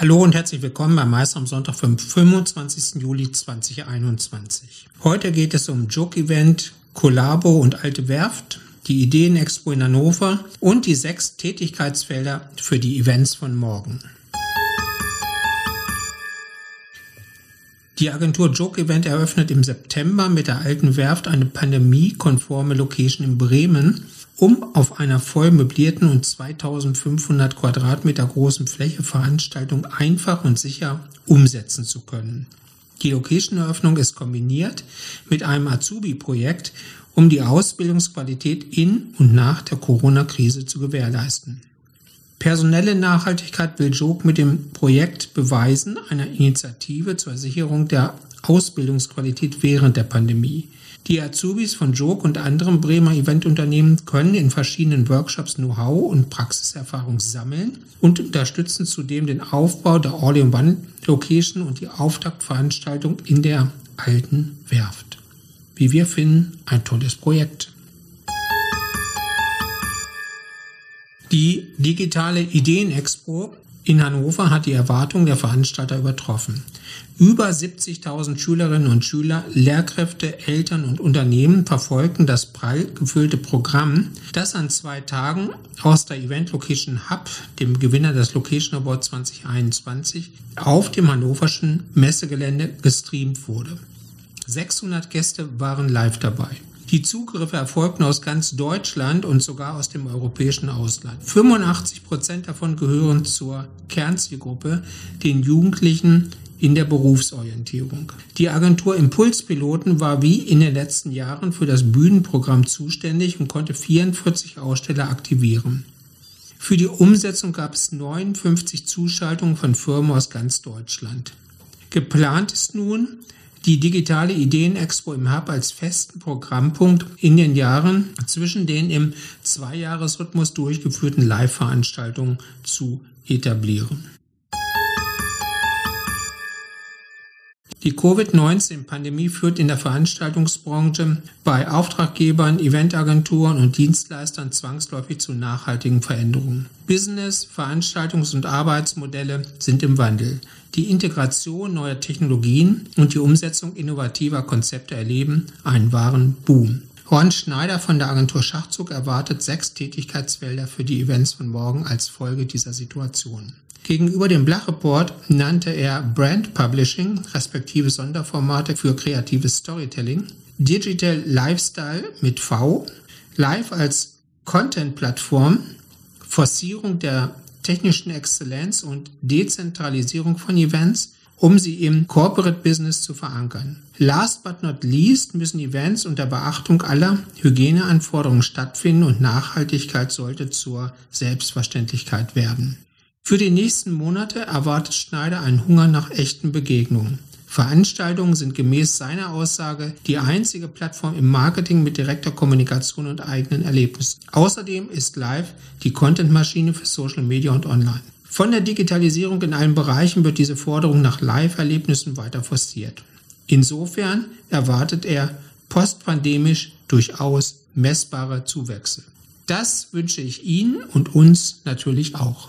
Hallo und herzlich willkommen bei Meister am Sonntag vom 25. Juli 2021. Heute geht es um Joke Event, Collabo und Alte Werft, die Ideenexpo in Hannover und die sechs Tätigkeitsfelder für die Events von morgen. Die Agentur Joke Event eröffnet im September mit der alten Werft eine pandemiekonforme Location in Bremen, um auf einer voll möblierten und 2500 Quadratmeter großen Fläche Veranstaltung einfach und sicher umsetzen zu können. Die Location-Eröffnung ist kombiniert mit einem Azubi-Projekt, um die Ausbildungsqualität in und nach der Corona-Krise zu gewährleisten. Personelle Nachhaltigkeit will Joke mit dem Projekt beweisen, einer Initiative zur Sicherung der Ausbildungsqualität während der Pandemie. Die Azubis von Joke und anderen Bremer Eventunternehmen können in verschiedenen Workshops Know-how und Praxiserfahrung sammeln und unterstützen zudem den Aufbau der All-in-One-Location und die Auftaktveranstaltung in der alten Werft. Wie wir finden, ein tolles Projekt. Die digitale Ideenexpo in Hannover hat die Erwartungen der Veranstalter übertroffen. Über 70.000 Schülerinnen und Schüler, Lehrkräfte, Eltern und Unternehmen verfolgten das prall gefüllte Programm, das an zwei Tagen aus der Event Location Hub, dem Gewinner des Location Award 2021, auf dem hannoverschen Messegelände gestreamt wurde. 600 Gäste waren live dabei. Die Zugriffe erfolgten aus ganz Deutschland und sogar aus dem europäischen Ausland. 85 Prozent davon gehören zur Kernzielgruppe, den Jugendlichen in der Berufsorientierung. Die Agentur Impulspiloten war wie in den letzten Jahren für das Bühnenprogramm zuständig und konnte 44 Aussteller aktivieren. Für die Umsetzung gab es 59 Zuschaltungen von Firmen aus ganz Deutschland. Geplant ist nun, die digitale Ideenexpo im Hub als festen Programmpunkt in den Jahren zwischen den im Zweijahresrhythmus durchgeführten Live-Veranstaltungen zu etablieren. Die Covid-19-Pandemie führt in der Veranstaltungsbranche bei Auftraggebern, Eventagenturen und Dienstleistern zwangsläufig zu nachhaltigen Veränderungen. Business, Veranstaltungs- und Arbeitsmodelle sind im Wandel. Die Integration neuer Technologien und die Umsetzung innovativer Konzepte erleben einen wahren Boom. Horn Schneider von der Agentur Schachzug erwartet sechs Tätigkeitsfelder für die Events von morgen als Folge dieser Situation. Gegenüber dem Blach-Report nannte er Brand Publishing, respektive Sonderformate für kreatives Storytelling, Digital Lifestyle mit V, Live als Content-Plattform, Forcierung der technischen Exzellenz und Dezentralisierung von Events, um sie im Corporate Business zu verankern. Last but not least müssen Events unter Beachtung aller Hygieneanforderungen stattfinden und Nachhaltigkeit sollte zur Selbstverständlichkeit werden. Für die nächsten Monate erwartet Schneider einen Hunger nach echten Begegnungen. Veranstaltungen sind gemäß seiner Aussage die einzige Plattform im Marketing mit direkter Kommunikation und eigenen Erlebnissen. Außerdem ist Live die Contentmaschine für Social Media und Online. Von der Digitalisierung in allen Bereichen wird diese Forderung nach Live-Erlebnissen weiter forciert. Insofern erwartet er postpandemisch durchaus messbare Zuwächse. Das wünsche ich Ihnen und uns natürlich auch.